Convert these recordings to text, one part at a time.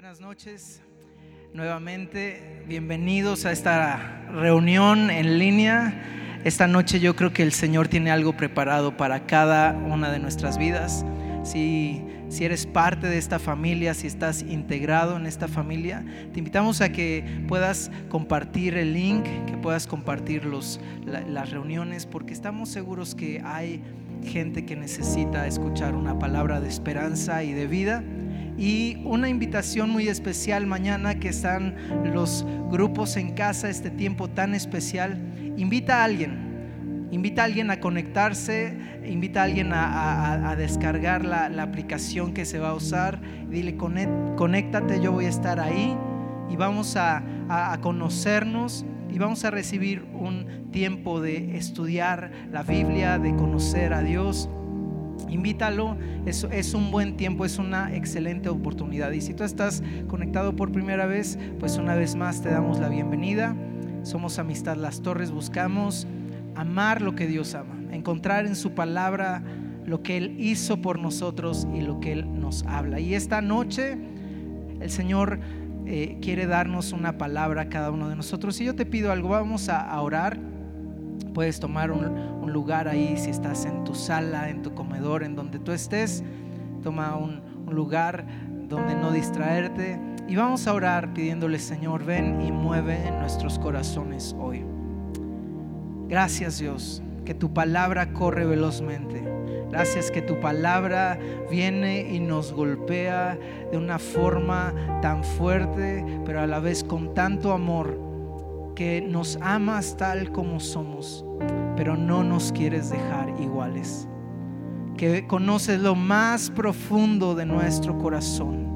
Buenas noches. Nuevamente, bienvenidos a esta reunión en línea. Esta noche yo creo que el Señor tiene algo preparado para cada una de nuestras vidas. Si, si eres parte de esta familia, si estás integrado en esta familia, te invitamos a que puedas compartir el link, que puedas compartir los, la- las reuniones, porque estamos seguros que hay gente que necesita escuchar una palabra de esperanza y de vida. Y una invitación muy especial mañana que están los grupos en casa, este tiempo tan especial. Invita a alguien, invita a alguien a conectarse, invita a alguien a, descargar la, aplicación que se va a usar. Dile, "Conect- conéctate, yo voy a estar ahí y vamos a- a conocernos y vamos a recibir un tiempo de estudiar la Biblia, de conocer a Dios. Invítalo, es, es un buen tiempo, es una excelente oportunidad. Y si tú estás conectado por primera vez, pues una vez más te damos la bienvenida. Somos Amistad Las Torres, buscamos amar lo que Dios ama, encontrar en su palabra lo que Él hizo por nosotros y lo que Él nos habla. Y esta noche el Señor eh, quiere darnos una palabra a cada uno de nosotros. Y yo te pido algo, vamos a, a orar. Puedes tomar un, lugar ahí, si estás en tu sala, en tu comedor, en donde tú estés. Toma un, un lugar donde no distraerte. Y vamos a orar pidiéndole, Señor, ven y mueve en nuestros corazones hoy. Gracias Dios, que tu palabra corre velozmente. Gracias que tu palabra viene y nos golpea de una forma tan fuerte, pero a la vez con tanto amor, que nos amas tal como somos, pero no nos quieres dejar iguales. Que conoces lo más profundo de nuestro corazón.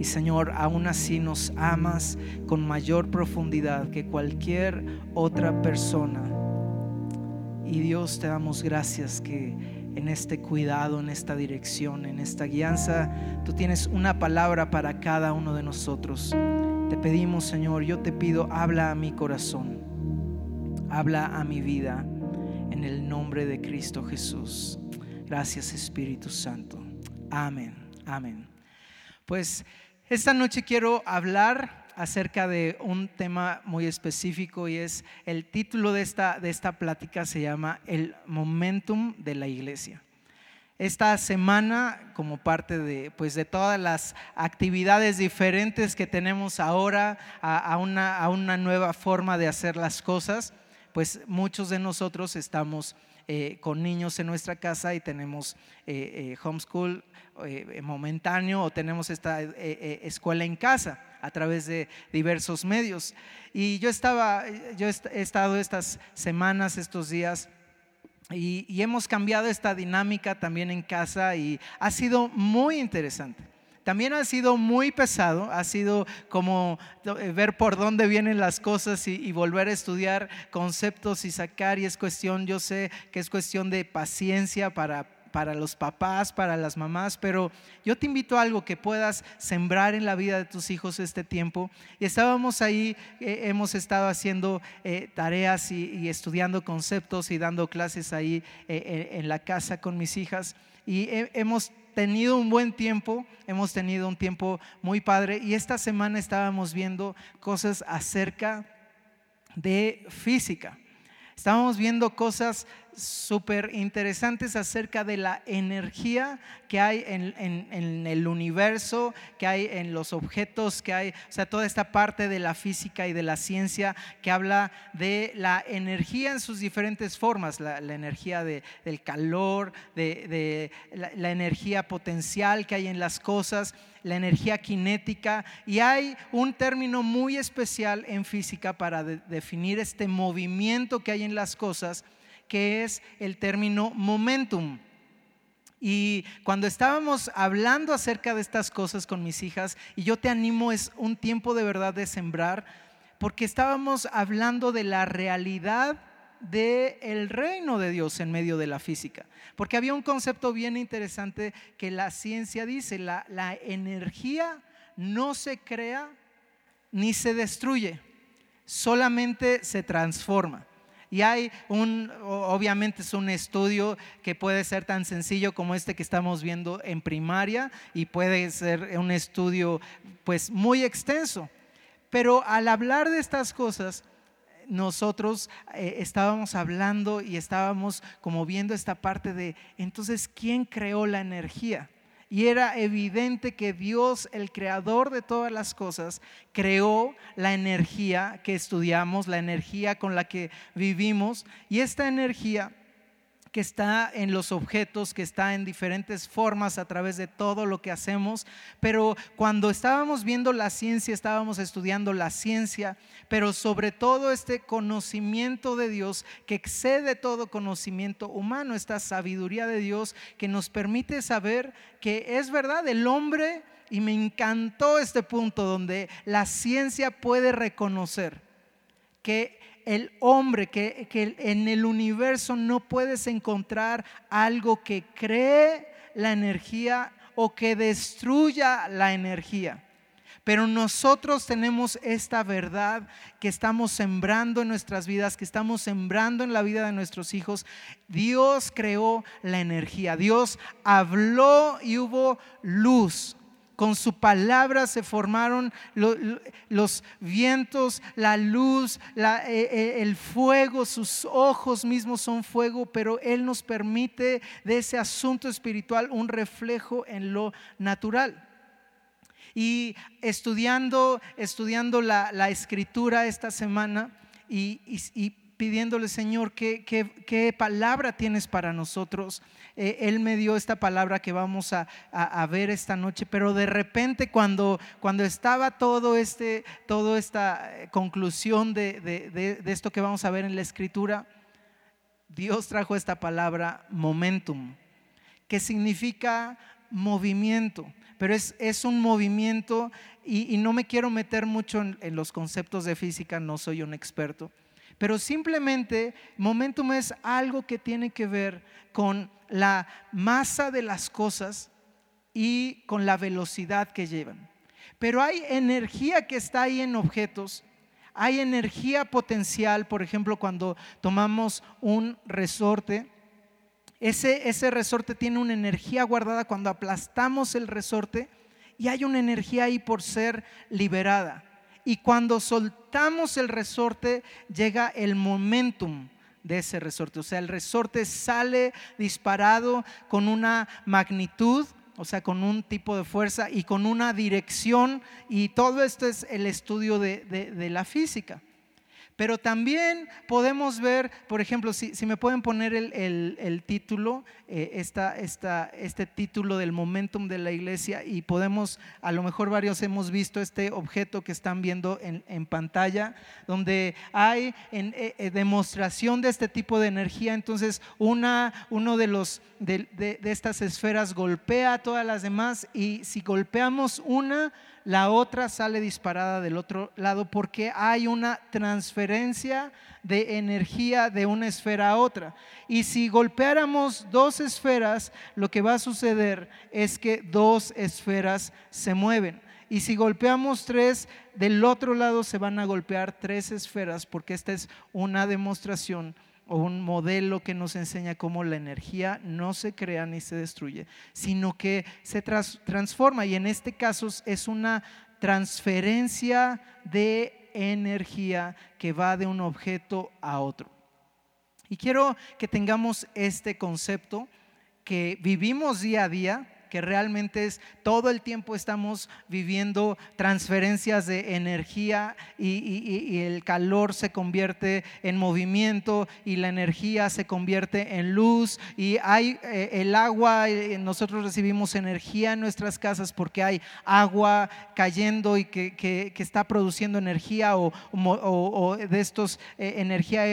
Y Señor, aún así nos amas con mayor profundidad que cualquier otra persona. Y Dios te damos gracias que en este cuidado, en esta dirección, en esta guianza, tú tienes una palabra para cada uno de nosotros. Te pedimos, Señor, yo te pido, habla a mi corazón, habla a mi vida en el nombre de Cristo Jesús. Gracias, Espíritu Santo. Amén, amén. Pues esta noche quiero hablar acerca de un tema muy específico y es el título de esta, de esta plática se llama El momentum de la iglesia. Esta semana, como parte de, pues, de todas las actividades diferentes que tenemos ahora, a, una, a una nueva forma de hacer las cosas, pues muchos de nosotros estamos eh, con niños en nuestra casa y tenemos eh, eh, homeschool eh, momentáneo o tenemos esta escuela en casa a través de diversos medios. Y yo estaba, yo he estado estas semanas, estos días, y, hemos cambiado esta dinámica también en casa y ha sido muy interesante. También ha sido muy pesado, ha sido como eh, ver por dónde vienen las cosas y, y volver a estudiar conceptos y sacar, y es cuestión, yo sé que es cuestión de paciencia para, para los papás, para las mamás, pero yo te invito a algo que puedas sembrar en la vida de tus hijos este tiempo. Y estábamos ahí, eh, hemos estado haciendo eh, tareas y, y estudiando conceptos y dando clases ahí eh, en, en la casa con mis hijas. Y he- hemos tenido un buen tiempo, hemos tenido un tiempo muy padre. Y esta semana estábamos viendo cosas acerca de física. Estábamos viendo cosas súper interesantes acerca de la energía que hay en, el universo, que hay en los objetos, que hay, o sea, toda esta parte de la física y de la ciencia que habla de la energía en sus diferentes formas, la, energía de- del calor, de, la, energía potencial que hay en las cosas, la energía cinética, y hay un término muy especial en física para de- definir este movimiento que hay en las cosas, que es el término momentum. Y cuando estábamos hablando acerca de estas cosas con mis hijas, y yo te animo, es un tiempo de verdad de sembrar, porque estábamos hablando de la realidad del reino de Dios en medio de la física. Porque había un concepto bien interesante que la ciencia dice, la, la energía no se crea ni se destruye, solamente se transforma. Y hay un, obviamente es un estudio que puede ser tan sencillo como este que estamos viendo en primaria y puede ser un estudio pues muy extenso. Pero al hablar de estas cosas, nosotros eh, estábamos hablando y estábamos como viendo esta parte de, entonces, ¿quién creó la energía? Y era evidente que Dios, el creador de todas las cosas, creó la energía que estudiamos, la energía con la que vivimos. Y esta energía que está en los objetos, que está en diferentes formas a través de todo lo que hacemos. Pero cuando estábamos viendo la ciencia, estábamos estudiando la ciencia, pero sobre todo este conocimiento de Dios que excede todo conocimiento humano, esta sabiduría de Dios que nos permite saber que es verdad, el hombre, y me encantó este punto donde la ciencia puede reconocer que el hombre, que, en el universo no puedes encontrar algo que cree la energía o que destruya la energía. Pero nosotros tenemos esta verdad que estamos sembrando en nuestras vidas, que estamos sembrando en la vida de nuestros hijos. Dios creó la energía, Dios habló y hubo luz. Con su palabra se formaron los vientos, la luz, eh, eh, el fuego, sus ojos mismos son fuego, pero Él nos permite de ese asunto espiritual un reflejo en lo natural. Y estudiando, estudiando la, escritura esta semana y, y pidiéndole, Señor, ¿qué, qué, palabra tienes para nosotros? Eh, él me dio esta palabra que vamos a, ver esta noche, pero de repente cuando, cuando estaba todo este, toda esta eh, conclusión de, de esto que vamos a ver en la escritura, Dios trajo esta palabra momentum, que significa movimiento, pero es, es un movimiento y, no me quiero meter mucho en los conceptos de física, no soy un experto pero simplemente momentum es algo que tiene que ver con la masa de las cosas y con la velocidad que llevan. Pero hay energía que está ahí en objetos, hay energía potencial, por ejemplo, cuando tomamos un resorte, ese, ese resorte tiene una energía guardada cuando aplastamos el resorte y hay una energía ahí por ser liberada y cuando soltamos el resorte llega el momentum de ese resorte. O sea, el resorte sale disparado con una magnitud, o sea, con un tipo de fuerza y con una dirección. Y todo esto es el estudio de, la física. Pero también podemos ver, por ejemplo, si, me pueden poner el, título, eh, este título del momentum de la iglesia y podemos, a lo mejor varios hemos visto este objeto que están viendo en, pantalla, donde hay eh, eh, demostración de este tipo de energía. Entonces, una, uno de, los, de estas esferas golpea a todas las demás y si golpeamos una, la otra sale disparada del otro lado porque hay una transferencia de energía de una esfera a otra. Y si golpeáramos dos esferas, lo que va a suceder es que dos esferas se mueven. Y si golpeamos tres, del otro lado se van a golpear tres esferas porque esta es una demostración o un modelo que nos enseña cómo la energía no se crea ni se destruye, sino que se transforma y en este caso es una transferencia de energía que va de un objeto a otro. Y quiero que tengamos este concepto que vivimos día a día, que realmente es todo el tiempo estamos viviendo transferencias de energía y, el calor se convierte en movimiento y la energía se convierte en luz y hay eh, el agua, eh, nosotros recibimos energía en nuestras casas porque hay agua cayendo y que, está produciendo energía o, de estos eh, energía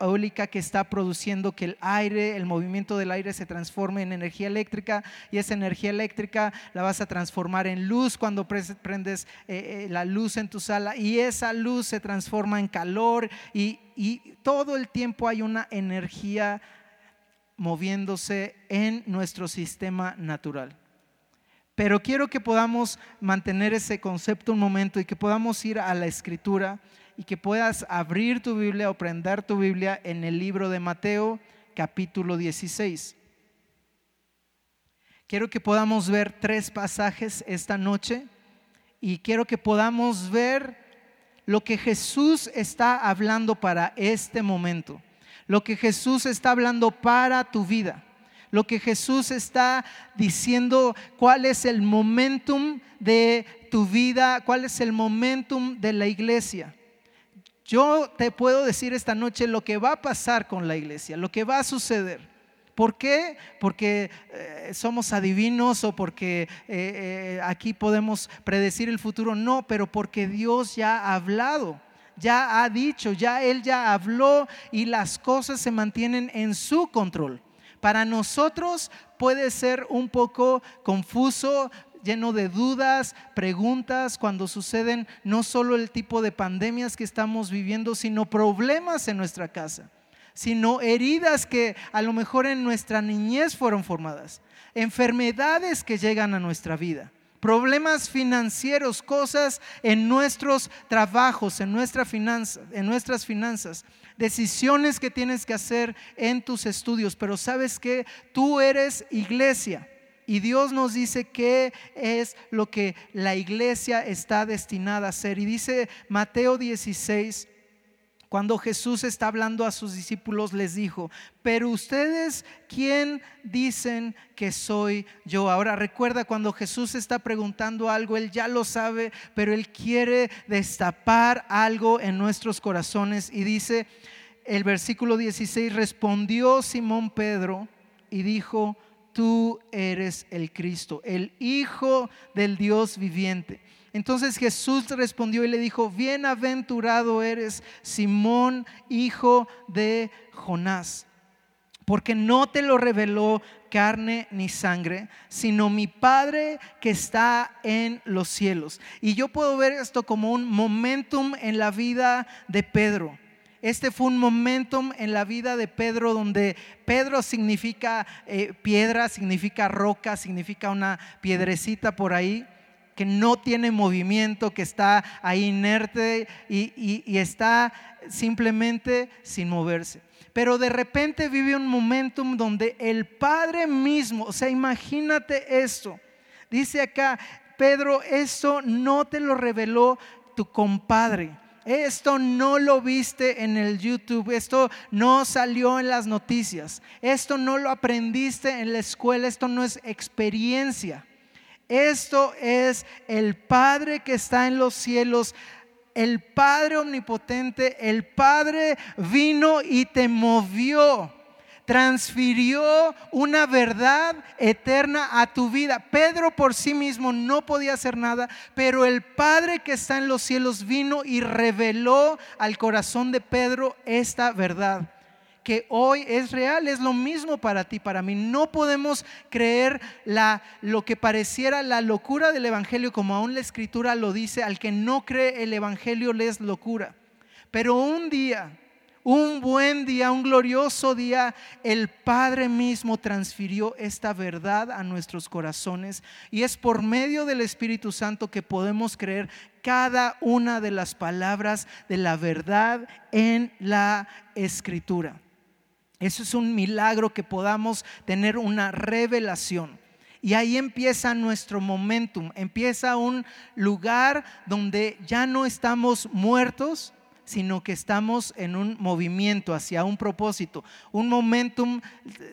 eólica que está produciendo que el aire, el movimiento del aire se transforme en energía eléctrica y esa energía eléctrica la vas a transformar en luz cuando prendes eh, eh, la luz en tu sala y esa luz se transforma en calor y, y todo el tiempo hay una energía moviéndose en nuestro sistema natural. Pero quiero que podamos mantener ese concepto un momento y que podamos ir a la escritura y que puedas abrir tu Biblia o prender tu Biblia en el libro de Mateo capítulo 16. Quiero que podamos ver tres pasajes esta noche y quiero que podamos ver lo que Jesús está hablando para este momento, lo que Jesús está hablando para tu vida, lo que Jesús está diciendo, cuál es el momentum de tu vida, cuál es el momentum de la iglesia. Yo te puedo decir esta noche lo que va a pasar con la iglesia, lo que va a suceder. ¿Por qué? Porque eh, somos adivinos o porque eh, eh, aquí podemos predecir el futuro. No, pero porque Dios ya ha hablado, ya ha dicho, ya Él ya habló y las cosas se mantienen en su control. Para nosotros puede ser un poco confuso, lleno de dudas, preguntas, cuando suceden no solo el tipo de pandemias que estamos viviendo, sino problemas en nuestra casa, sino heridas que a lo mejor en nuestra niñez fueron formadas, enfermedades que llegan a nuestra vida problemas financieros, cosas en nuestros trabajos, en, en nuestras finanzas, decisiones que tienes que hacer en tus estudios. Pero sabes que tú eres iglesia y Dios nos dice qué es lo que la iglesia está destinada a ser. Y dice Mateo 16, cuando Jesús está hablando a sus discípulos, les dijo, pero ustedes, ¿quién dicen que soy yo? Ahora recuerda, cuando Jesús está preguntando algo, Él ya lo sabe, pero Él quiere destapar algo en nuestros corazones. Y dice el versículo 16, respondió Simón Pedro y dijo, tú eres el Cristo, el Hijo del Dios viviente. Entonces Jesús respondió y le dijo, bienaventurado eres Simón, hijo de Jonás, porque no te lo reveló carne ni sangre, sino mi Padre que está en los cielos. Y yo puedo ver esto como un momentum en la vida de Pedro. Este fue un momentum en la vida de Pedro donde Pedro significa eh, piedra, significa roca, significa una piedrecita por ahí que no tiene movimiento, que está ahí inerte y, está simplemente sin moverse. Pero de repente vive un momentum donde el Padre mismo, o sea, imagínate esto. Dice acá, Pedro, eso no te lo reveló tu compadre. Esto no lo viste en el YouTube, esto no salió en las noticias, esto no lo aprendiste en la escuela, esto no es experiencia. Esto es el Padre que está en los cielos, el Padre omnipotente, el Padre vino y te movió transfirió una verdad eterna a tu vida. Pedro por sí mismo no podía hacer nada, pero el Padre que está en los cielos vino y reveló al corazón de Pedro esta verdad que hoy es real, es lo mismo para ti, para mí. No podemos creer la, lo que pareciera la locura del Evangelio, como aún la Escritura lo dice, al que no cree el Evangelio le es locura. Pero un día un buen día, un glorioso día, el Padre mismo transfirió esta verdad a nuestros corazones y es por medio del Espíritu Santo que podemos creer cada una de las palabras de la verdad en la Escritura. Eso es un milagro que podamos tener una revelación. Y ahí empieza nuestro momentum, empieza un lugar donde ya no estamos muertos, sino que estamos en un movimiento hacia un propósito. Un momentum,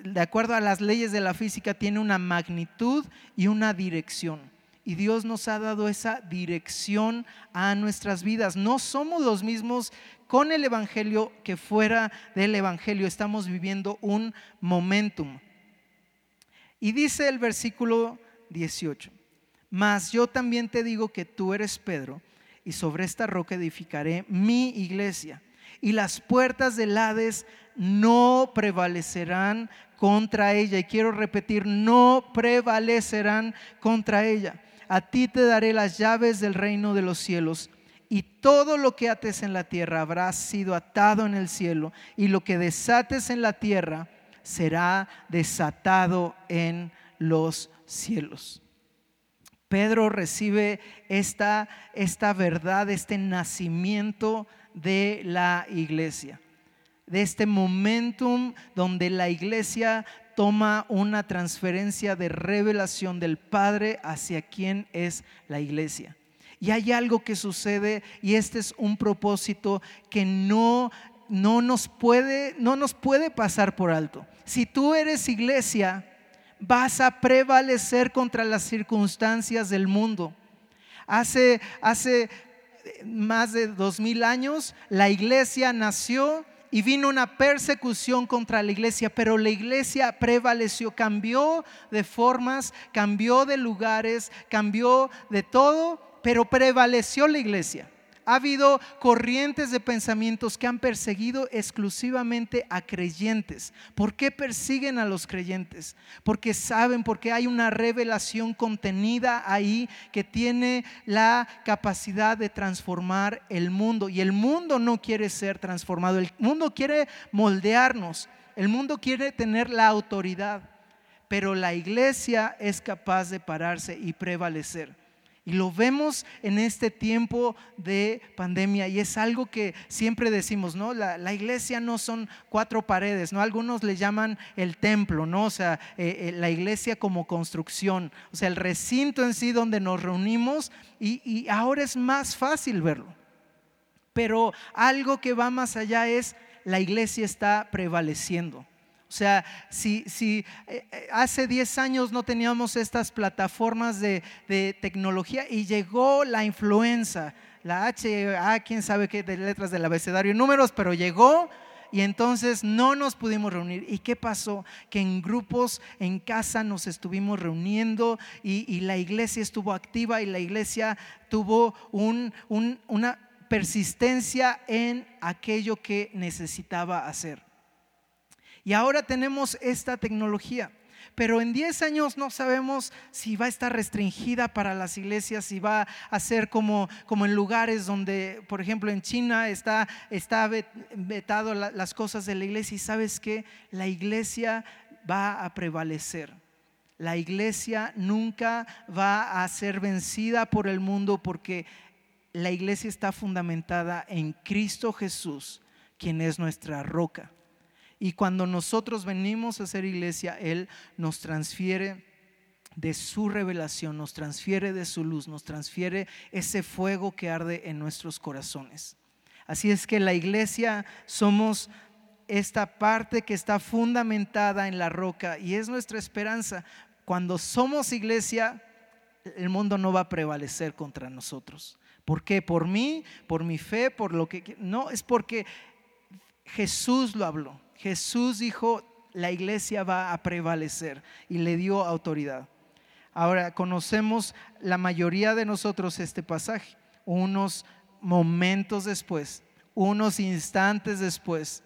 de acuerdo a las leyes de la física, tiene una magnitud y una dirección. Y Dios nos ha dado esa dirección a nuestras vidas. No somos los mismos con el Evangelio que fuera del Evangelio. Estamos viviendo un momentum. Y dice el versículo 18, mas yo también te digo que tú eres Pedro y sobre esta roca edificaré mi iglesia. Y las puertas del Hades no prevalecerán contra ella. Y quiero repetir, no prevalecerán contra ella. A ti te daré las llaves del reino de los cielos. Y todo lo que ates en la tierra habrá sido atado en el cielo. Y lo que desates en la tierra será desatado en los cielos. Pedro recibe esta, esta verdad, este nacimiento de la iglesia, de este momentum donde la iglesia toma una transferencia de revelación del Padre hacia quien es la iglesia. Y hay algo que sucede y este es un propósito que no, no, nos, puede, no nos puede pasar por alto. Si tú eres iglesia, vas a prevalecer contra las circunstancias del mundo. Hace, hace más de dos mil años la iglesia nació y vino una persecución contra la iglesia, pero la iglesia prevaleció, cambió de formas, cambió de lugares, cambió de todo pero prevaleció la iglesia. Ha habido corrientes de pensamientos que han perseguido exclusivamente a creyentes. ¿Por qué persiguen a los creyentes? Porque saben, porque hay una revelación contenida ahí que tiene la capacidad de transformar el mundo. Y el mundo no quiere ser transformado, el mundo quiere moldearnos, el mundo quiere tener la autoridad, pero la iglesia es capaz de pararse y prevalecer. Y lo vemos en este tiempo de pandemia y es algo que siempre decimos, ¿no? La, iglesia no son cuatro paredes, ¿no? Algunos le llaman el templo, ¿no? O sea, eh, eh, la iglesia como construcción, o sea, el recinto en sí donde nos reunimos y, y ahora es más fácil verlo. Pero algo que va más allá es la iglesia está prevaleciendo. O sea, si, si eh, eh, hace 10 años no teníamos estas plataformas de, tecnología y llegó la influenza, la H, A, quién sabe qué de letras del abecedario, números, pero llegó y entonces no nos pudimos reunir. ¿Y qué pasó? Que en grupos en casa nos estuvimos reuniendo y, la iglesia estuvo activa y la iglesia tuvo una persistencia en aquello que necesitaba hacer. Y ahora tenemos esta tecnología. Pero en 10 años no sabemos si va a estar restringida para las iglesias, si va a ser como, como en lugares donde, por ejemplo, en China está, está vetado las cosas de la iglesia. Y sabes que la iglesia va a prevalecer. La iglesia nunca va a ser vencida por el mundo porque la iglesia está fundamentada en Cristo Jesús, quien es nuestra roca. Y cuando nosotros venimos a ser iglesia, Él nos transfiere de su revelación, nos transfiere de su luz, nos transfiere ese fuego que arde en nuestros corazones. Así es que la iglesia somos esta parte que está fundamentada en la roca y es nuestra esperanza. Cuando somos iglesia, el mundo no va a prevalecer contra nosotros. ¿Por qué? ¿Por mí? ¿Por mi fe? ¿Por lo que.? No, es porque Jesús lo habló. Jesús dijo, la iglesia va a prevalecer y le dio autoridad. Ahora, conocemos la mayoría de nosotros este pasaje. Unos momentos después, unos instantes después,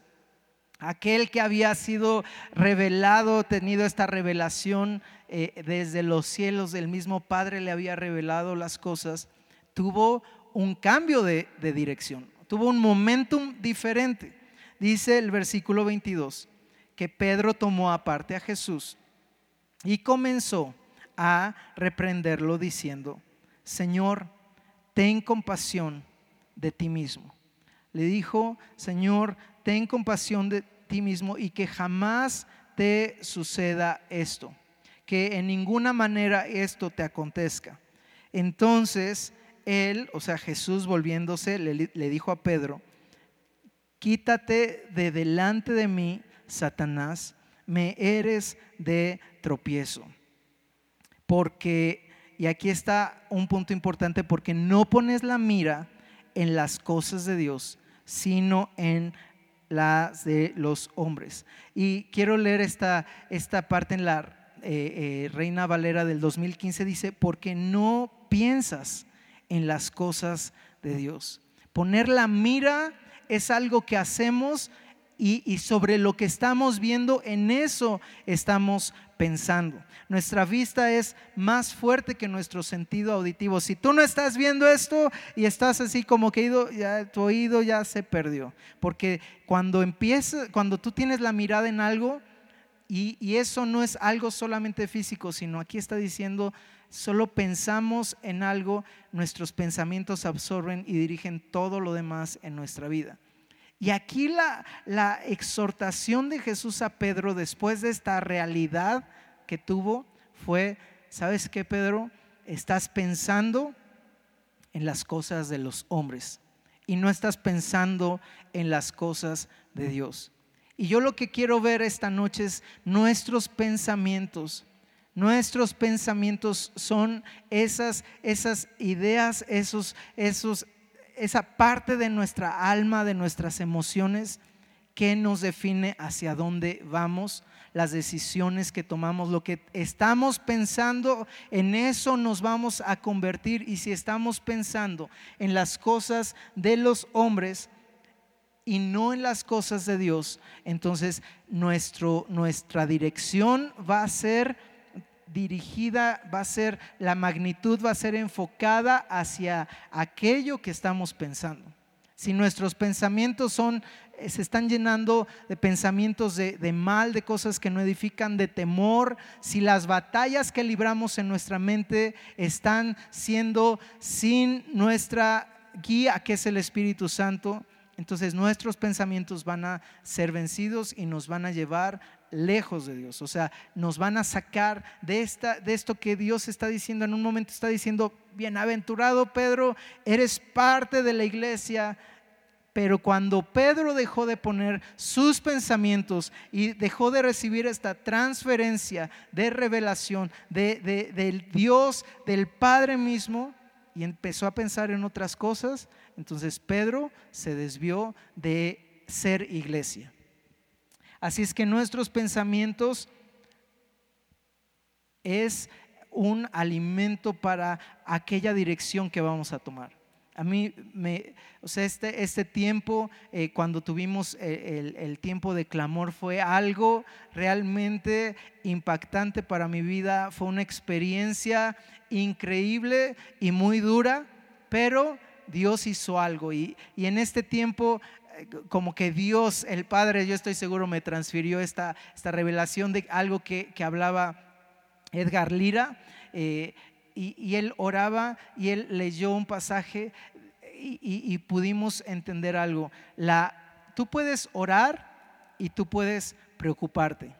aquel que había sido revelado, tenido esta revelación eh, desde los cielos, del mismo Padre le había revelado las cosas, tuvo un cambio de dirección, tuvo un momentum diferente. Dice el versículo 22 que Pedro tomó aparte a Jesús y comenzó a reprenderlo diciendo, Señor, ten compasión de ti mismo. Le dijo, Señor, ten compasión de ti mismo y que jamás te suceda esto, que en ninguna manera esto te acontezca. Entonces él, o sea, Jesús volviéndose, le, le dijo a Pedro, quítate de delante de mí, Satanás, me eres de tropiezo. Porque, y aquí está un punto importante, porque no pones la mira en las cosas de Dios, sino en las de los hombres. Y quiero leer esta, esta parte en la eh, eh, Reina Valera del 2015, dice, porque no piensas en las cosas de Dios. Poner la mira es algo que hacemos y, sobre lo que estamos viendo, en eso estamos pensando. Nuestra vista es más fuerte que nuestro sentido auditivo. Si tú no estás viendo esto y estás así como que ya, tu oído ya se perdió. Porque cuando empieza, cuando tú tienes la mirada en algo, y, y eso no es algo solamente físico, sino aquí está diciendo, solo pensamos en algo, nuestros pensamientos absorben y dirigen todo lo demás en nuestra vida. Y aquí la, exhortación de Jesús a Pedro después de esta realidad que tuvo fue, ¿sabes qué, Pedro? Estás pensando en las cosas de los hombres y no estás pensando en las cosas de Dios. Y yo lo que quiero ver esta noche es nuestros pensamientos. Nuestros pensamientos son esas, esas ideas, esos, esos, esa parte de nuestra alma, de nuestras emociones que nos define hacia dónde vamos, las decisiones que tomamos, lo que estamos pensando, en eso nos vamos a convertir. Y si estamos pensando en las cosas de los hombres y no en las cosas de Dios, entonces nuestro, nuestra dirección va a ser dirigida, va a ser, la magnitud va a ser enfocada hacia aquello que estamos pensando. Si nuestros pensamientos son eh, se están llenando de pensamientos de, de, mal, de cosas que no edifican, de temor, si las batallas que libramos en nuestra mente están siendo sin nuestra guía, que es el Espíritu Santo, entonces nuestros pensamientos van a ser vencidos y nos van a llevar lejos de Dios. O sea, nos van a sacar de, esta, de esto que Dios está diciendo. En un momento está diciendo, bienaventurado Pedro, eres parte de la iglesia, pero cuando Pedro dejó de poner sus pensamientos y dejó de recibir esta transferencia de revelación de, del Dios, del Padre mismo, y empezó a pensar en otras cosas, entonces Pedro se desvió de ser iglesia. Así es que nuestros pensamientos es un alimento para aquella dirección que vamos a tomar. A mí, me, o sea, este, este tiempo, eh, cuando tuvimos eh, el, el, tiempo de clamor, fue algo realmente impactante para mi vida. Fue una experiencia increíble y muy dura, pero Dios hizo algo. Y, y en este tiempo, como que Dios, el Padre, yo estoy seguro, me transfirió esta, esta revelación de algo que, que hablaba Edgar Lira. Eh, y, él oraba y él leyó un pasaje y, pudimos entender algo. La, tú puedes orar y tú puedes preocuparte.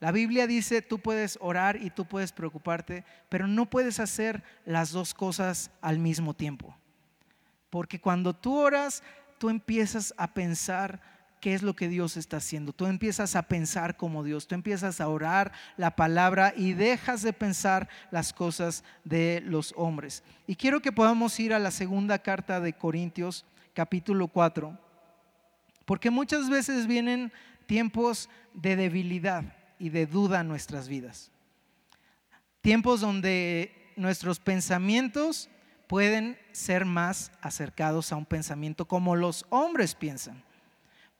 La Biblia dice, tú puedes orar y tú puedes preocuparte, pero no puedes hacer las dos cosas al mismo tiempo. Porque cuando tú oras, tú empiezas a pensar qué es lo que Dios está haciendo. Tú empiezas a pensar como Dios, tú empiezas a orar la palabra y dejas de pensar las cosas de los hombres. Y quiero que podamos ir a la segunda carta de Corintios, capítulo 4, porque muchas veces vienen tiempos de debilidad y de duda en nuestras vidas. Tiempos donde nuestros pensamientos pueden ser más acercados a un pensamiento como los hombres piensan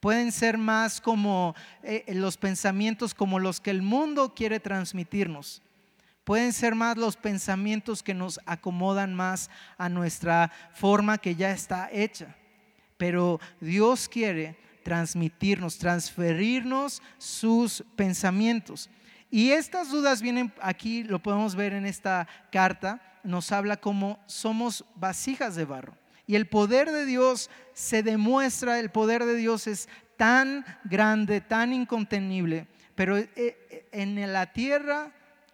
pueden ser más como eh, los pensamientos como los que el mundo quiere transmitirnos. Pueden ser más los pensamientos que nos acomodan más a nuestra forma que ya está hecha. Pero Dios quiere transmitirnos, transferirnos sus pensamientos. Y estas dudas vienen aquí, lo podemos ver en esta carta, nos habla como somos vasijas de barro. Y el poder de Dios se demuestra, el poder de Dios es tan grande, tan incontenible, pero eh, eh, en la tierra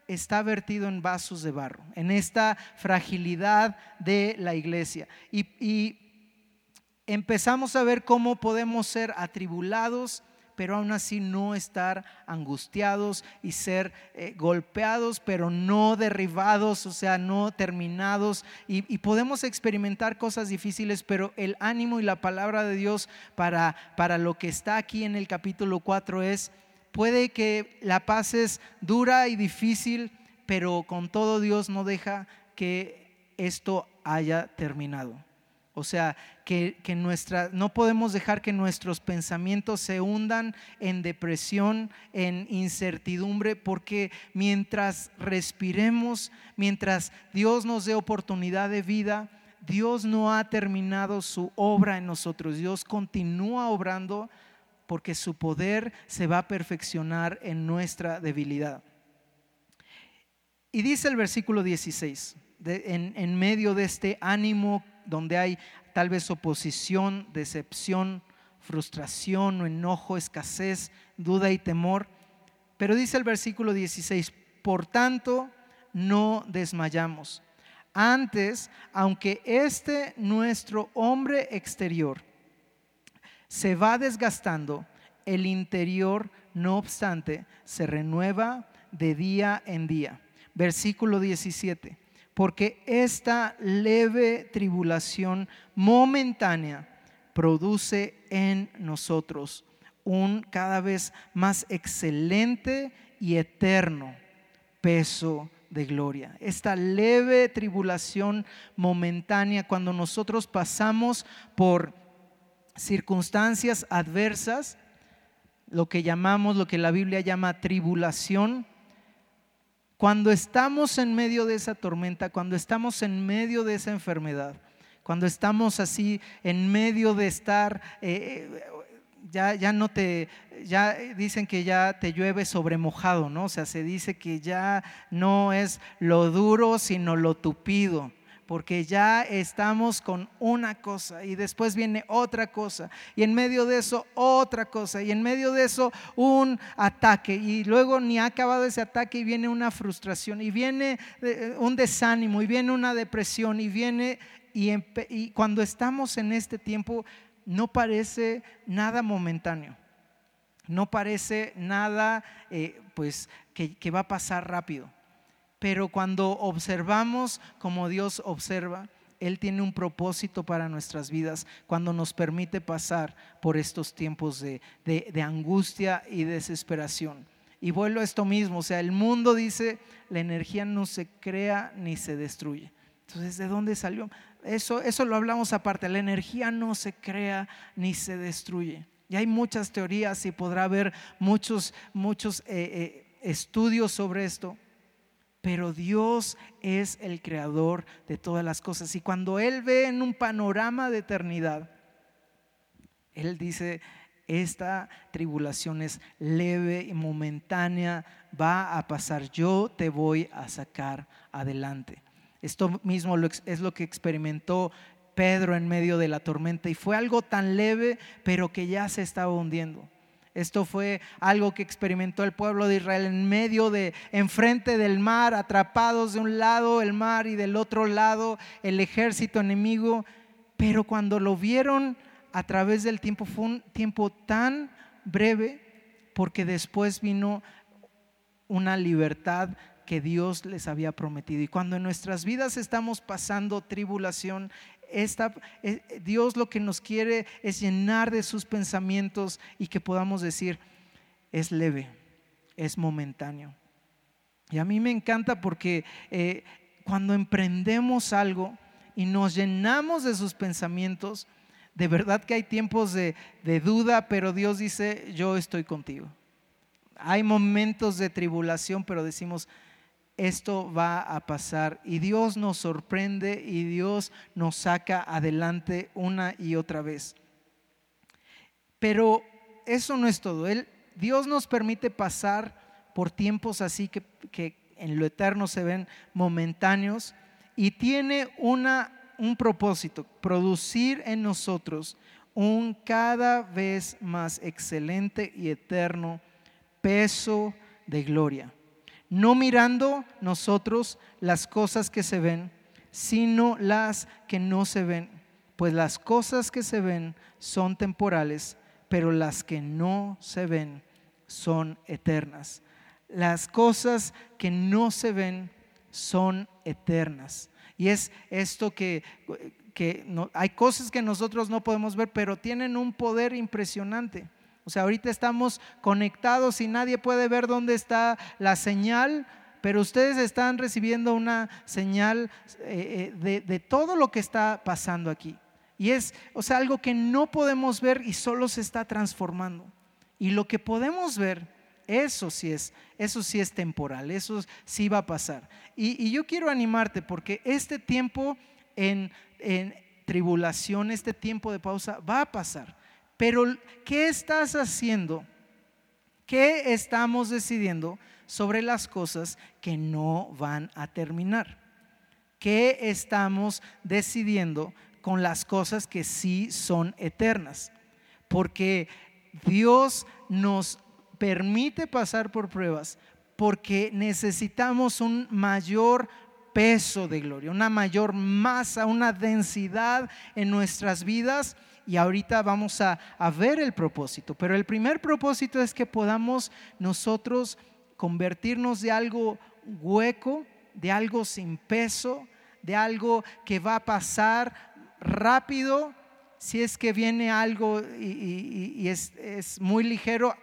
está vertido en vasos de barro, en esta fragilidad de la iglesia. Y, empezamos a ver cómo podemos ser atribulados pero aún así no estar angustiados y ser eh, golpeados, pero no derribados, o sea, no terminados. Y, podemos experimentar cosas difíciles, pero el ánimo y la palabra de Dios para, para lo que está aquí en el capítulo 4 es, puede que la paz es dura y difícil, pero con todo Dios no deja que esto haya terminado. O sea, que, nuestra, no podemos dejar que nuestros pensamientos se hundan en depresión, en incertidumbre, porque mientras respiremos, mientras Dios nos dé oportunidad de vida, Dios no ha terminado su obra en nosotros. Dios continúa obrando porque su poder se va a perfeccionar en nuestra debilidad. Y dice el versículo 16, en, en medio de este ánimo donde hay tal vez oposición, decepción, frustración o enojo, escasez, duda y temor. Pero dice el versículo 16, por tanto, no desmayamos. Antes, aunque este nuestro hombre exterior se va desgastando, el interior, no obstante, se renueva de día en día. Versículo 17. Porque esta leve tribulación momentánea produce en nosotros un cada vez más excelente y eterno peso de gloria. Esta leve tribulación momentánea cuando nosotros pasamos por circunstancias adversas, lo que llamamos, lo que la Biblia llama tribulación, cuando estamos en medio de esa tormenta, cuando estamos en medio de esa enfermedad, cuando estamos así en medio de estar, eh, eh, ya, ya no te, ya dicen que ya te llueve sobre mojado, ¿no? O sea, se dice que ya no es lo duro, sino lo tupido porque ya estamos con una cosa y después viene otra cosa y en medio de eso otra cosa y en medio de eso un ataque y luego ni ha acabado ese ataque y viene una frustración y viene eh, un desánimo y viene una depresión y viene y, cuando estamos en este tiempo no parece nada momentáneo. No parece nada eh, pues que va a pasar rápido pero cuando observamos como Dios observa, Él tiene un propósito para nuestras vidas cuando nos permite pasar por estos tiempos de, angustia y desesperación. Y vuelvo a esto mismo, o sea, el mundo dice, la energía no se crea ni se destruye. Entonces, ¿de dónde salió? Eso, eso lo hablamos aparte, la energía no se crea ni se destruye. Y hay muchas teorías y podrá haber muchos, muchos eh, eh, estudios sobre esto pero Dios es el creador de todas las cosas. Y cuando Él ve en un panorama de eternidad, Él dice, esta tribulación es leve y momentánea, va a pasar, yo te voy a sacar adelante. Esto mismo es lo que experimentó Pedro en medio de la tormenta y fue algo tan leve, pero que ya se estaba hundiendo. Esto fue algo que experimentó el pueblo de Israel en medio de, enfrente del mar, atrapados de un lado el mar y del otro lado el ejército enemigo. Pero cuando lo vieron a través del tiempo, fue un tiempo tan breve porque después vino una libertad que Dios les había prometido. Y cuando en nuestras vidas estamos pasando tribulación, eh, Dios lo que nos quiere es llenar de sus pensamientos y que podamos decir, es leve, es momentáneo. Y a mí me encanta porque eh, cuando emprendemos algo y nos llenamos de sus pensamientos, de verdad que hay tiempos de, de duda, pero Dios dice, yo estoy contigo. Hay momentos de tribulación, pero decimos, esto va a pasar y Dios nos sorprende y Dios nos saca adelante una y otra vez. Pero eso no es todo. Él, Dios nos permite pasar por tiempos así que, que en lo eterno se ven momentáneos y tiene una, un propósito, producir en nosotros un cada vez más excelente y eterno peso de gloria no mirando nosotros las cosas que se ven, sino las que no se ven. Pues las cosas que se ven son temporales, pero las que no se ven son eternas. Las cosas que no se ven son eternas. Y es esto que, que no, hay cosas que nosotros no podemos ver, pero tienen un poder impresionante. O sea, ahorita estamos conectados y nadie puede ver dónde está la señal, pero ustedes están recibiendo una señal eh, eh, de, todo lo que está pasando aquí. Y es, o sea, algo que no podemos ver y solo se está transformando. Y lo que podemos ver, eso sí es, eso sí es temporal, eso sí va a pasar. Y, yo quiero animarte porque este tiempo en tribulación, este tiempo de pausa, va a pasar. Pero ¿qué estás haciendo? ¿Qué estamos decidiendo sobre las cosas que no van a terminar. ¿Qué estamos decidiendo con las cosas que sí son eternas? Porque Dios nos permite pasar por pruebas porque necesitamos un mayor peso de gloria, una mayor masa, una densidad en nuestras vidas. Y ahorita vamos a, ver el propósito. Pero el primer propósito es que podamos nosotros convertirnos de algo hueco, de algo sin peso, de algo que va a pasar rápido. Si es que viene algo y, es, es muy ligero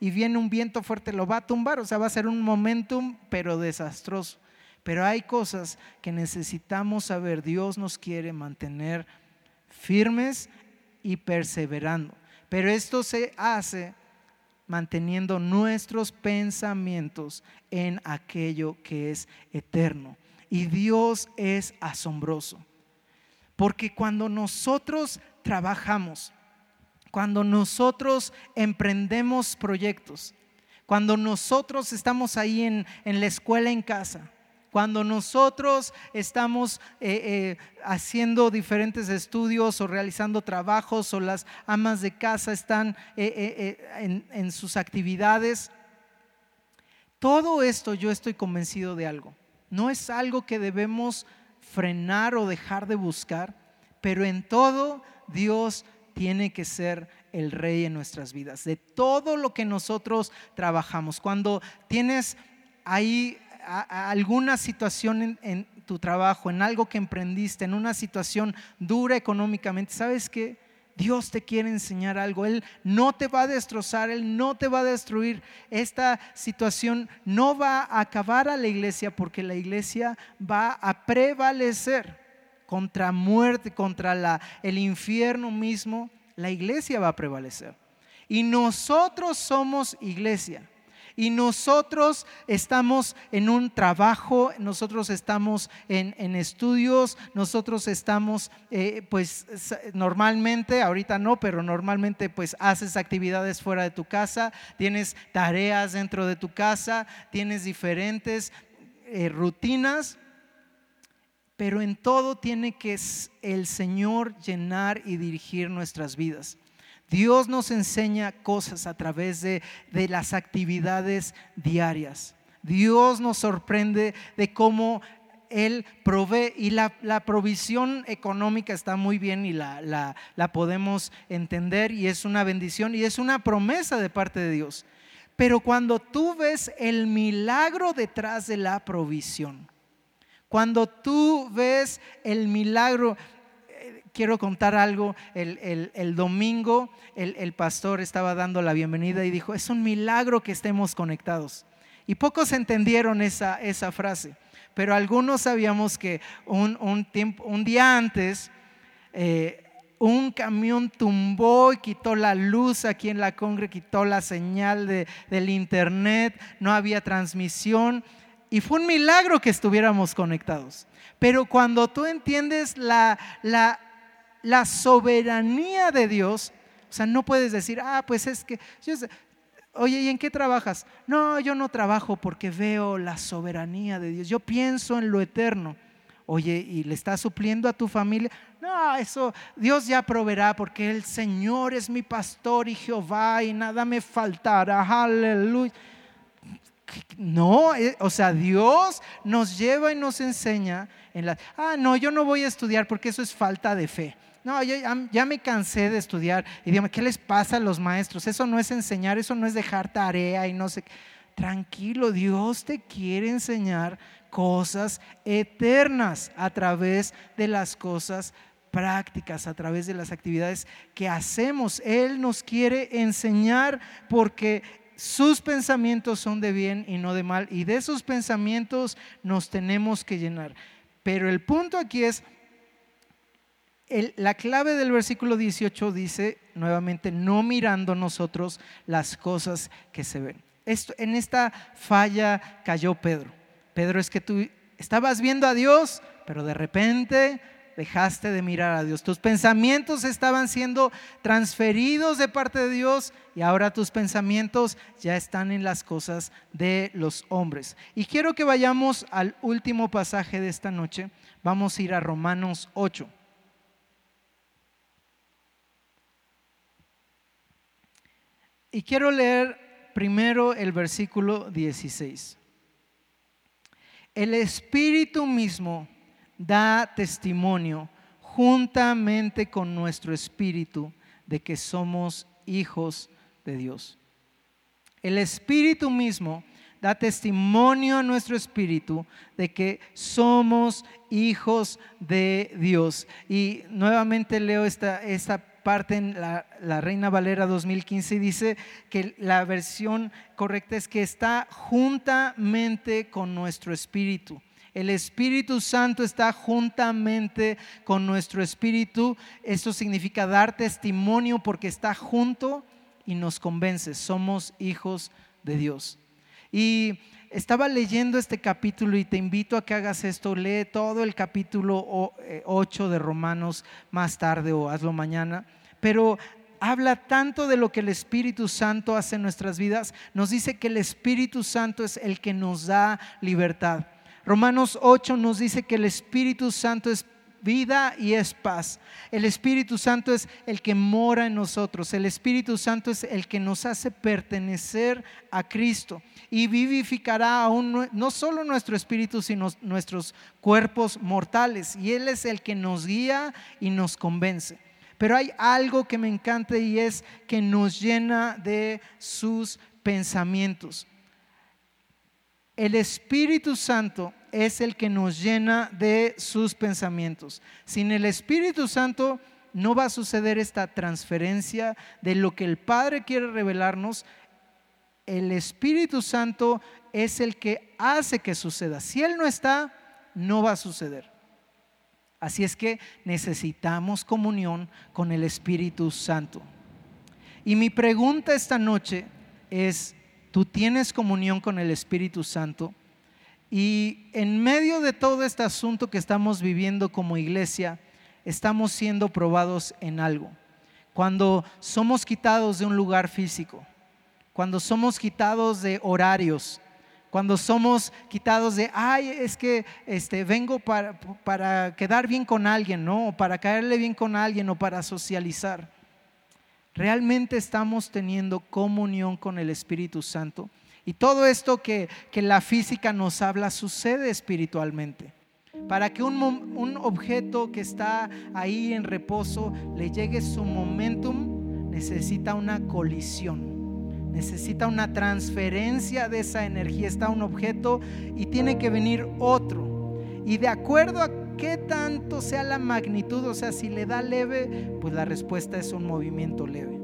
y viene un viento fuerte, lo va a tumbar. O sea, va a ser un momentum, pero desastroso. Pero hay cosas que necesitamos saber. Dios nos quiere mantener firmes y perseverando. Pero esto se hace manteniendo nuestros pensamientos en aquello que es eterno. Y Dios es asombroso. Porque cuando nosotros trabajamos, cuando nosotros emprendemos proyectos, cuando nosotros estamos ahí en, la escuela en casa, cuando nosotros estamos eh, eh, haciendo diferentes estudios o realizando trabajos o las amas de casa están eh, en sus actividades, todo esto yo estoy convencido de algo. No es algo que debemos frenar o dejar de buscar, pero en todo Dios tiene que ser el rey en nuestras vidas, de todo lo que nosotros trabajamos. Cuando tienes ahí alguna situación en, tu trabajo, en algo que emprendiste, en una situación dura económicamente, ¿sabes qué? Dios te quiere enseñar algo. Él no te va a destrozar, Él no te va a destruir. Esta situación no va a acabar a la iglesia porque la iglesia va a prevalecer contra muerte, contra la, el infierno mismo. La iglesia va a prevalecer. Y nosotros somos iglesia. Y nosotros estamos en un trabajo, nosotros estamos en, estudios, nosotros estamos, eh, pues normalmente, ahorita no, pero normalmente pues haces actividades fuera de tu casa, tienes tareas dentro de tu casa, tienes diferentes eh, rutinas pero en todo tiene que el Señor llenar y dirigir nuestras vidas. Dios nos enseña cosas a través de, las actividades diarias. Dios nos sorprende de cómo Él provee y la, provisión económica está muy bien y la, la podemos entender y es una bendición y es una promesa de parte de Dios. Pero cuando tú ves el milagro detrás de la provisión, cuando tú ves el milagro, quiero contar algo. El, domingo el, pastor estaba dando la bienvenida y dijo, es un milagro que estemos conectados. Y pocos entendieron esa, esa frase, pero algunos sabíamos que un, tiempo, un día antes eh, un camión tumbó y quitó la luz aquí en la congre, quitó la señal de, del internet, no había transmisión. Y fue un milagro que estuviéramos conectados. Pero cuando tú entiendes la, la, la soberanía de Dios, o sea, no puedes decir, ah, pues es que, oye, ¿y en qué trabajas? No, yo no trabajo porque veo la soberanía de Dios. Yo pienso en lo eterno. Oye, ¿y le estás supliendo a tu familia? No, eso Dios ya proveerá porque el Señor es mi pastor y Jehová y nada me faltará. Aleluya. No, eh, o sea, Dios nos lleva y nos enseña en la, ah, no, yo no voy a estudiar porque eso es falta de fe. No, yo ya, me cansé de estudiar. Y dígame, ¿qué les pasa a los maestros? Eso no es enseñar, eso no es dejar tarea y no sé. Tranquilo, Dios te quiere enseñar cosas eternas a través de las cosas prácticas, a través de las actividades que hacemos. Él nos quiere enseñar porque sus pensamientos son de bien y no de mal. Y de esos pensamientos nos tenemos que llenar. Pero el punto aquí es la clave del versículo 18 dice nuevamente, no mirando nosotros las cosas que se ven. Esto, en esta falla cayó Pedro. Pedro es que tú estabas viendo a Dios, pero de repente dejaste de mirar a Dios. Tus pensamientos estaban siendo transferidos de parte de Dios y ahora tus pensamientos ya están en las cosas de los hombres. Y quiero que vayamos al último pasaje de esta noche. Vamos a ir a Romanos 8. Y quiero leer primero el versículo 16. El Espíritu mismo da testimonio juntamente con nuestro Espíritu de que somos hijos de Dios. El Espíritu mismo da testimonio a nuestro espíritu de que somos hijos de Dios. Y nuevamente leo esta, esta parte en la, la, Reina Valera 2015 y dice que la versión correcta es que está juntamente con nuestro espíritu. El Espíritu Santo está juntamente con nuestro espíritu. Esto significa dar testimonio porque está junto y nos convence. Somos hijos de Dios. Y estaba leyendo este capítulo y te invito a que hagas esto. Lee todo el capítulo 8 de Romanos más tarde o hazlo mañana. Pero habla tanto de lo que el Espíritu Santo hace en nuestras vidas. Nos dice que el Espíritu Santo es el que nos da libertad. Romanos 8 nos dice que el Espíritu Santo es vida y es paz. El Espíritu Santo es el que mora en nosotros. El Espíritu Santo es el que nos hace pertenecer a Cristo y vivificará aún no solo nuestro espíritu, sino nuestros cuerpos mortales. Y Él es el que nos guía y nos convence. Pero hay algo que me encanta y es que nos llena de sus pensamientos. El Espíritu Santo es el que nos llena de sus pensamientos. Sin el Espíritu Santo no va a suceder esta transferencia de lo que el Padre quiere revelarnos. El Espíritu Santo es el que hace que suceda. Si Él no está, no va a suceder. Así es que necesitamos comunión con el Espíritu Santo. Y mi pregunta esta noche es, ¿tú tienes comunión con el Espíritu Santo? Y en medio de todo este asunto que estamos viviendo como iglesia, estamos siendo probados en algo. Cuando somos quitados de un lugar físico, cuando somos quitados de horarios, cuando somos quitados de, ay, es que este, vengo para, para quedar bien con alguien, ¿no? O para caerle bien con alguien o para socializar. Realmente estamos teniendo comunión con el Espíritu Santo. Y todo esto que, la física nos habla sucede espiritualmente. Para que un, un, objeto que está ahí en reposo le llegue su momentum, necesita una colisión, necesita una transferencia de esa energía. Está un objeto y tiene que venir otro. Y de acuerdo a qué tanto sea la magnitud, o sea, si le da leve, pues la respuesta es un movimiento leve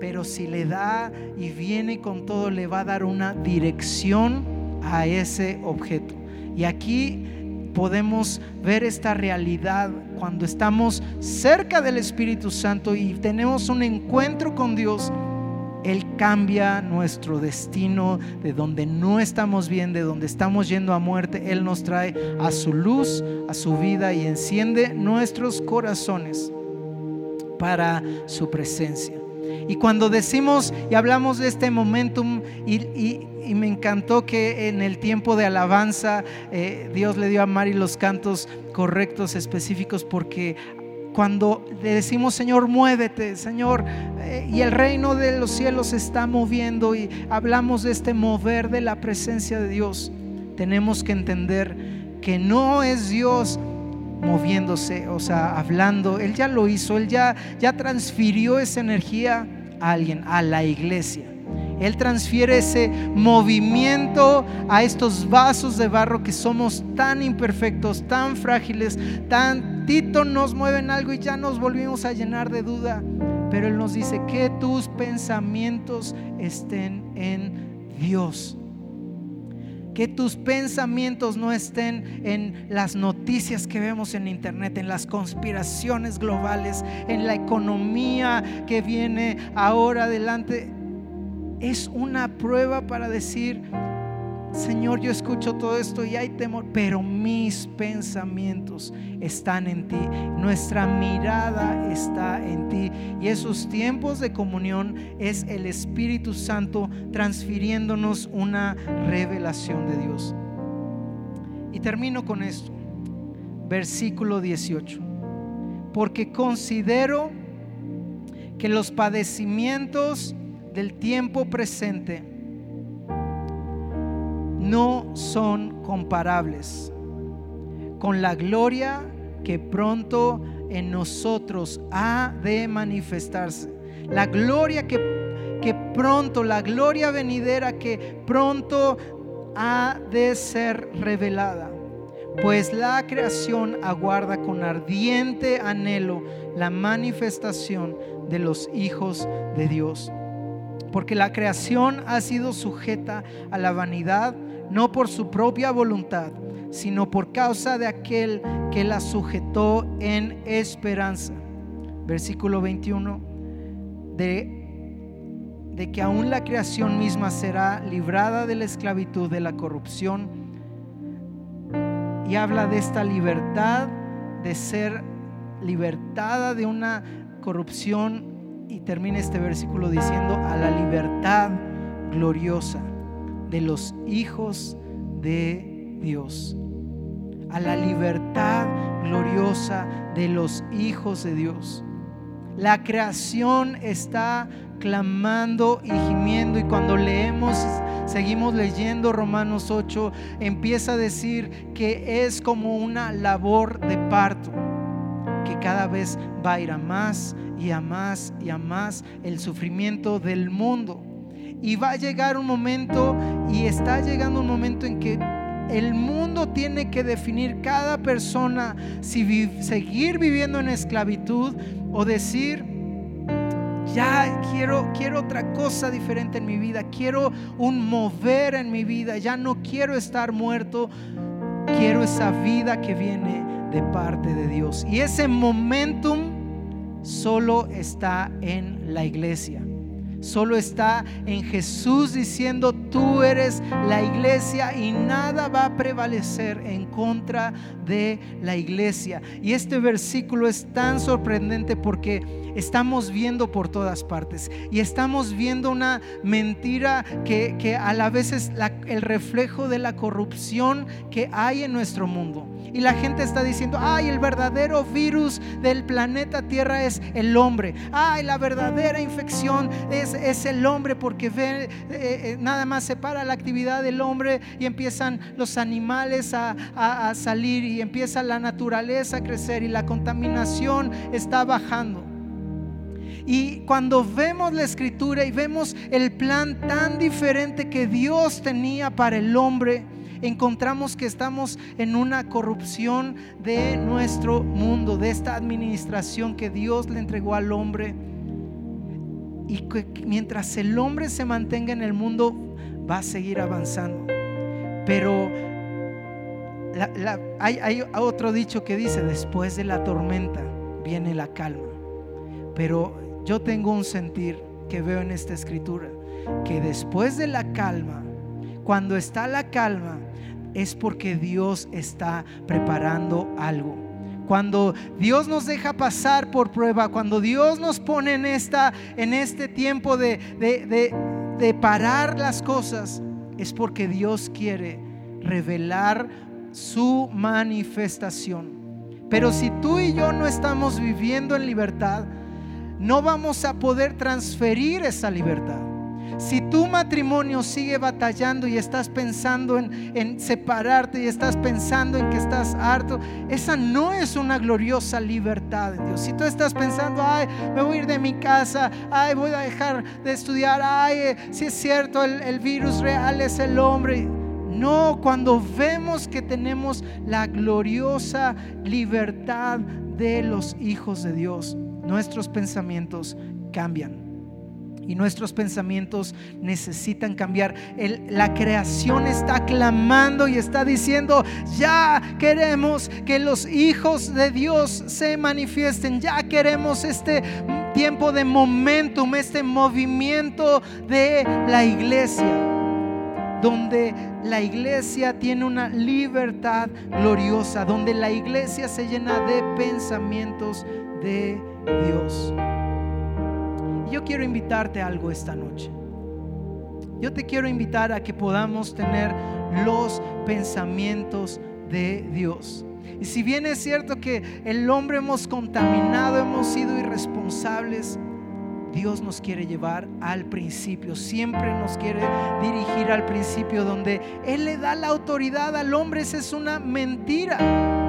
pero si le da y viene con todo, le va a dar una dirección a ese objeto. Y aquí podemos ver esta realidad cuando estamos cerca del Espíritu Santo y tenemos un encuentro con Dios. Él cambia nuestro destino de donde no estamos bien, de donde estamos yendo a muerte. Él nos trae a su luz, a su vida y enciende nuestros corazones para su presencia. Y cuando decimos y hablamos de este momentum, y, me encantó que en el tiempo de alabanza eh, Dios le dio a Mari los cantos correctos, específicos, porque cuando le decimos, Señor, muévete, Señor, eh, y el reino de los cielos se está moviendo y hablamos de este mover de la presencia de Dios, tenemos que entender que no es Dios moviéndose, o sea, hablando. Él ya lo hizo, Él ya, ya transfirió esa energía a alguien, a la iglesia. Él transfiere ese movimiento a estos vasos de barro que somos tan imperfectos, tan frágiles, tantito nos mueven algo y ya nos volvimos a llenar de duda. Pero Él nos dice que tus pensamientos estén en Dios que tus pensamientos no estén en las noticias que vemos en internet, en las conspiraciones globales, en la economía que viene ahora adelante. Es una prueba para decir, Señor, yo escucho todo esto y hay temor, pero mis pensamientos están en ti, nuestra mirada está en ti. Y esos tiempos de comunión es el Espíritu Santo transfiriéndonos una revelación de Dios. Y termino con esto, versículo 18, porque considero que los padecimientos del tiempo presente, no son comparables con la gloria que pronto en nosotros ha de manifestarse. La gloria que, que pronto, la gloria venidera que pronto ha de ser revelada. Pues la creación aguarda con ardiente anhelo la manifestación de los hijos de Dios. Porque la creación ha sido sujeta a la vanidad no por su propia voluntad, sino por causa de aquel que la sujetó en esperanza. Versículo 21, de, de que aún la creación misma será librada de la esclavitud, de la corrupción, y habla de esta libertad, de ser libertada de una corrupción, y termina este versículo diciendo a la libertad gloriosa de los hijos de Dios, a la libertad gloriosa de los hijos de Dios. La creación está clamando y gimiendo y cuando leemos, seguimos leyendo Romanos 8, empieza a decir que es como una labor de parto, que cada vez va a ir a más y a más y a más el sufrimiento del mundo. Y va a llegar un momento y está llegando un momento en que el mundo tiene que definir cada persona si seguir viviendo en esclavitud o decir, ya quiero, quiero otra cosa diferente en mi vida, quiero un mover en mi vida, ya no quiero estar muerto, quiero esa vida que viene de parte de Dios. Y ese momentum solo está en la iglesia solo está en Jesús diciendo, tú eres la iglesia y nada va a prevalecer en contra de la iglesia. Y este versículo es tan sorprendente porque estamos viendo por todas partes y estamos viendo una mentira que, a la vez es el reflejo de la corrupción que hay en nuestro mundo. Y la gente está diciendo, ay, el verdadero virus del planeta Tierra es el hombre. Ay, la verdadera infección es, es el hombre porque ve, eh, eh, nada más separa la actividad del hombre y empiezan los animales a, a salir y empieza la naturaleza a crecer y la contaminación está bajando. Y cuando vemos la escritura y vemos el plan tan diferente que Dios tenía para el hombre, encontramos que estamos en una corrupción de nuestro mundo, de esta administración que Dios le entregó al hombre. Y que mientras el hombre se mantenga en el mundo, va a seguir avanzando. Pero hay, hay otro dicho que dice, después de la tormenta viene la calma. Pero yo tengo un sentir que veo en esta escritura, que después de la calma, cuando está la calma, es porque Dios está preparando algo. Cuando Dios nos deja pasar por prueba, cuando Dios nos pone en, esta, en este tiempo de, de parar las cosas, es porque Dios quiere revelar su manifestación. Pero si tú y yo no estamos viviendo en libertad, no vamos a poder transferir esa libertad. Si tu matrimonio sigue batallando y estás pensando en, separarte y estás pensando en que estás harto, esa no es una gloriosa libertad de Dios. Si tú estás pensando, ay, me voy a ir de mi casa, ay, voy a dejar de estudiar, ay, eh, si es cierto, el, el virus real es el hombre. No, cuando vemos que tenemos la gloriosa libertad de los hijos de Dios, nuestros pensamientos cambian y nuestros pensamientos necesitan cambiar. la creación está clamando y está diciendo, ya queremos que los hijos de Dios se manifiesten, ya queremos este tiempo de momentum, este movimiento de la iglesia. donde la iglesia tiene una libertad gloriosa, donde la iglesia se llena de pensamientos de Dios. Yo quiero invitarte a algo esta noche. Yo te quiero invitar a que podamos tener los pensamientos de Dios. Y si bien es cierto que el hombre hemos contaminado, hemos sido irresponsables, Dios nos quiere llevar al principio, siempre nos quiere dirigir al principio donde Él le da la autoridad al hombre, esa es una mentira.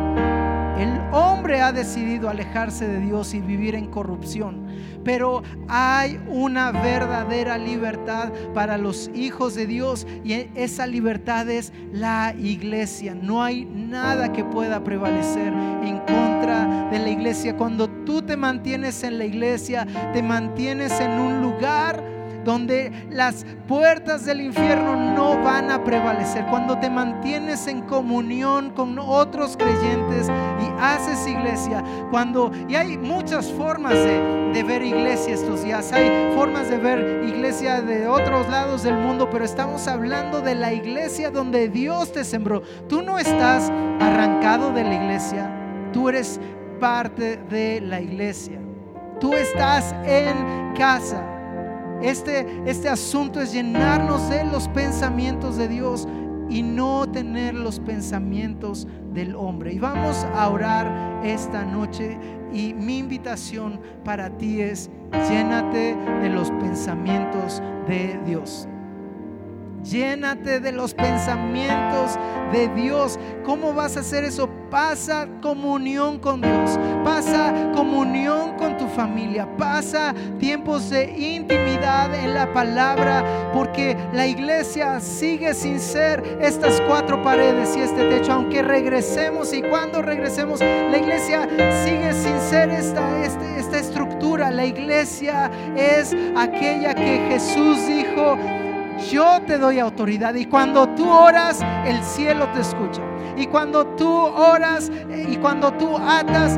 El hombre ha decidido alejarse de Dios y vivir en corrupción. Pero hay una verdadera libertad para los hijos de Dios y esa libertad es la iglesia. No hay nada que pueda prevalecer en contra de la iglesia. Cuando tú te mantienes en la iglesia, te mantienes en un lugar donde las puertas del infierno no van a prevalecer. Cuando te mantienes en comunión con otros creyentes y haces iglesia, cuando, y hay muchas formas de, de ver iglesia estos días, hay formas de ver iglesia de otros lados del mundo, pero estamos hablando de la iglesia donde Dios te sembró. Tú no estás arrancado de la iglesia, tú eres parte de la iglesia. Tú estás en casa. Este, este asunto es llenarnos de los pensamientos de Dios y no tener los pensamientos del hombre. Y vamos a orar esta noche y mi invitación para ti es llénate de los pensamientos de Dios. Llénate de los pensamientos de Dios. ¿Cómo vas a hacer eso? Pasa comunión con Dios. Pasa comunión con familia. Pasa tiempos de intimidad en la palabra. Porque la iglesia sigue sin ser estas cuatro paredes y este techo. Aunque regresemos y cuando regresemos, la iglesia sigue sin ser esta, este, esta estructura. La iglesia es aquella que Jesús dijo yo te doy autoridad y cuando tú oras, el cielo te escucha. Y cuando tú oras eh, y cuando tú atas,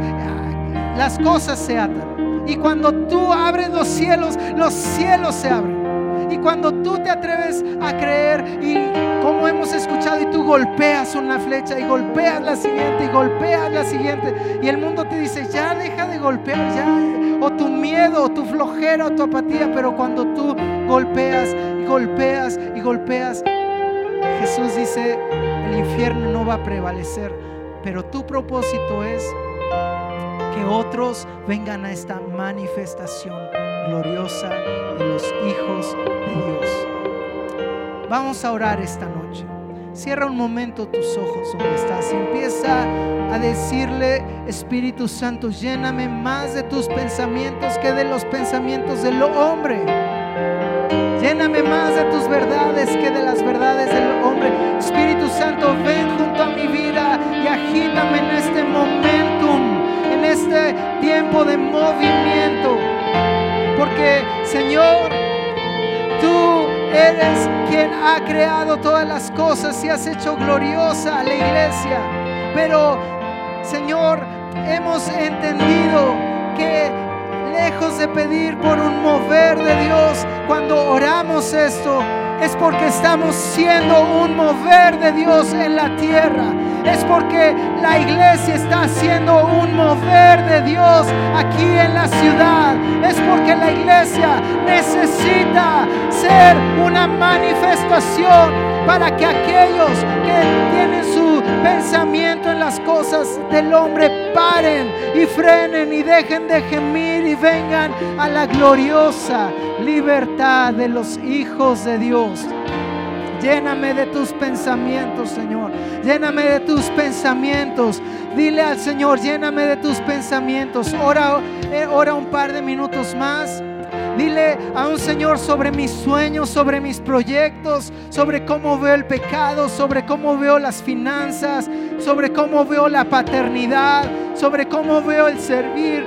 las cosas se atan. Y cuando tú abres los cielos, los cielos se abren. Y cuando tú te atreves a creer y como hemos escuchado y tú golpeas una flecha y golpeas la siguiente y golpeas la siguiente y el mundo te dice, ya deja de golpear, ya, o tu miedo, o tu flojera, o tu apatía, pero cuando tú golpeas y golpeas y golpeas, Jesús dice, el infierno no va a prevalecer, pero tu propósito es que otros vengan a esta manifestación gloriosa de los hijos de Dios. Vamos a orar esta noche. Cierra un momento tus ojos donde estás y empieza a decirle, Espíritu Santo, lléname más de tus pensamientos que de los pensamientos del hombre. Lléname más de tus verdades que de las verdades del hombre. Espíritu Santo, ven junto a mi vida y agítame en este momentum, en este tiempo de movimiento. Porque, Señor, tú eres quien ha creado todas las cosas y has hecho gloriosa a la iglesia. Pero, Señor, hemos entendido que lejos de pedir por un mover de Dios, cuando oramos esto, es porque estamos siendo un mover de Dios en la tierra. Es porque la iglesia está haciendo un mover de Dios aquí en la ciudad. Es porque la iglesia necesita ser una manifestación para que aquellos que tienen su pensamiento en las cosas del hombre paren y frenen y dejen de gemir y vengan a la gloriosa libertad de los hijos de Dios. Lléname de tus pensamientos, Señor. Lléname de tus pensamientos. Dile al Señor, lléname de tus pensamientos. Ora, eh, ora un par de minutos más. Dile a un Señor sobre mis sueños, sobre mis proyectos, sobre cómo veo el pecado, sobre cómo veo las finanzas, sobre cómo veo la paternidad, sobre cómo veo el servir,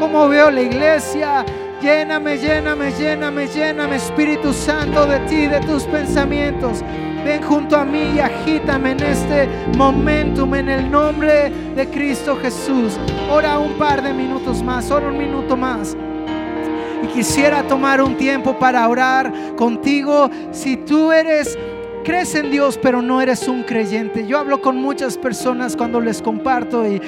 cómo veo la iglesia, Lléname, lléname, lléname, lléname, Espíritu Santo, de ti, de tus pensamientos. Ven junto a mí y agítame en este momentum en el nombre de Cristo Jesús. Ora un par de minutos más, ora un minuto más. Y quisiera tomar un tiempo para orar contigo. Si tú eres crees en Dios pero no eres un creyente. Yo hablo con muchas personas cuando les comparto y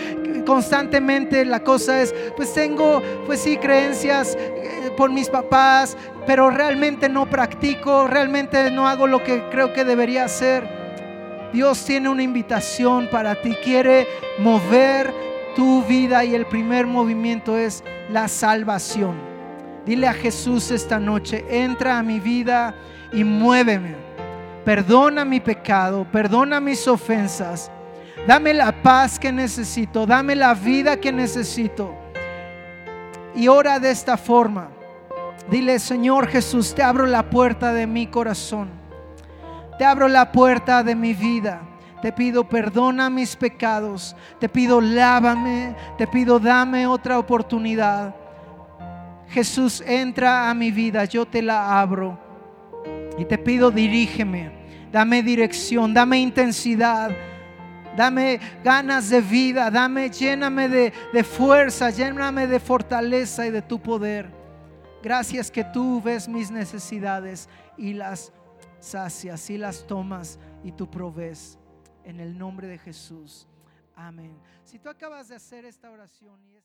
constantemente la cosa es, pues tengo, pues sí, creencias eh, por mis papás, pero realmente no practico, realmente no hago lo que creo que debería hacer. Dios tiene una invitación para ti, quiere mover tu vida y el primer movimiento es la salvación. Dile a Jesús esta noche, entra a mi vida y muéveme. Perdona mi pecado, perdona mis ofensas. Dame la paz que necesito, dame la vida que necesito. Y ora de esta forma. Dile, Señor Jesús, te abro la puerta de mi corazón. Te abro la puerta de mi vida. Te pido perdona mis pecados. Te pido lávame. Te pido dame otra oportunidad. Jesús, entra a mi vida. Yo te la abro. Y te pido dirígeme. Dame dirección. Dame intensidad. Dame ganas de vida. Dame, lléname de, de fuerza. Lléname de fortaleza y de tu poder. Gracias que tú ves mis necesidades y las sacias y las tomas y tú provees. En el nombre de Jesús. Amén. Si tú acabas de hacer esta oración y